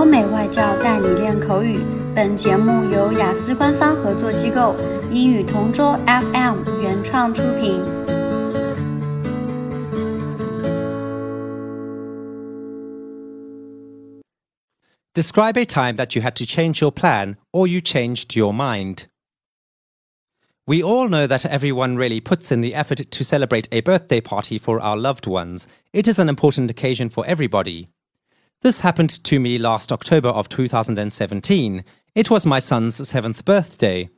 欧美外教带你练口语。本节目由雅思官方合作机构英语同桌 FM 原创出品。Describe a time that you had to change your plan or you changed your mind. We all know that everyone really puts in the effort to celebrate a birthday party for our loved ones. It is an important occasion for everybody. This happened to me last October of 2017. It was my son's seventh birthday.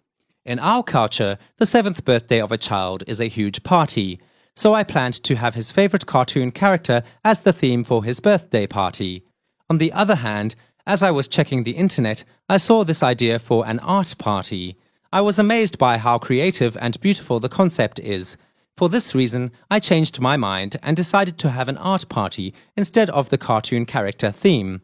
In our culture, the seventh birthday of a child is a huge party, so I planned to have his favorite cartoon character as the theme for his birthday party. On the other hand, as I was checking the internet, I saw this idea for an art party. I was amazed by how creative and beautiful the concept is. For this reason, I changed my mind and decided to have an art party instead of the cartoon character theme.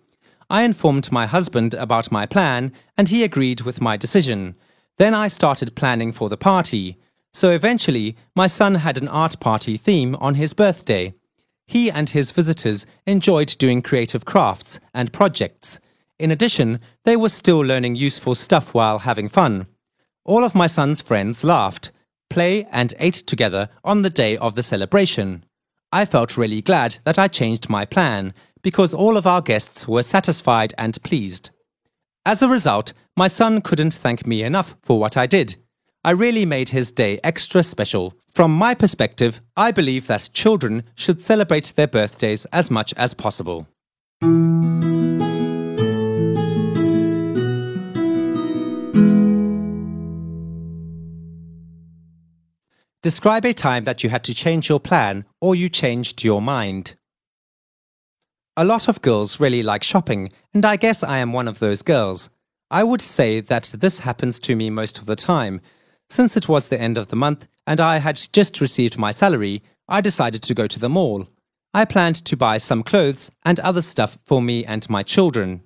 I informed my husband about my plan, and he agreed with my decision. Then I started planning for the party. So eventually, my son had an art party theme on his birthday. He and his visitors enjoyed doing creative crafts and projects. In addition, they were still learning useful stuff while having fun. All of my son's friends laughed, play and ate together on the day of the celebration. I felt really glad that I changed my plan because all of our guests were satisfied and pleased. As a result, my son couldn't thank me enough for what I did. I really made his day extra special. From my perspective, I believe that children should celebrate their birthdays as much as possible. Describe a time that you had to change your plan or you changed your mind. A lot of girls really like shopping, and I guess I am one of those girls. I would say that this happens to me most of the time. Since it was the end of the month and I had just received my salary, I decided to go to the mall. I planned to buy some clothes and other stuff for me and my children.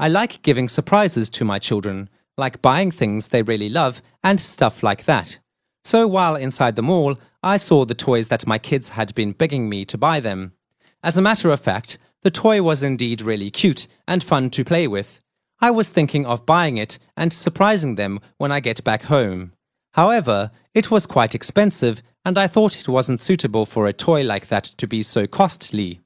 I like giving surprises to my children, like buying things they really love and stuff like that. So while inside the mall, I saw the toys that my kids had been begging me to buy them. As a matter of fact, the toy was indeed really cute and fun to play with. I was thinking of buying it and surprising them when I get back home. However, it was quite expensive and I thought it wasn't suitable for a toy like that to be so costly.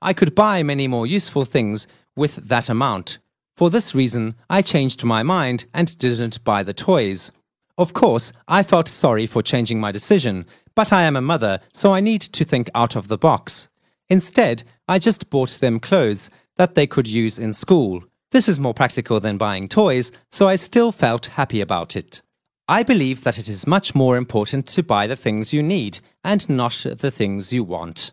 I could buy many more useful things with that amount. For this reason, I changed my mind and didn't buy the toys. Of course, I felt sorry for changing my decision, but I am a mother, so I need to think out of the box. Instead, I just bought them clothes that they could use in school. This is more practical than buying toys, so I still felt happy about it. I believe that it is much more important to buy the things you need and not the things you want.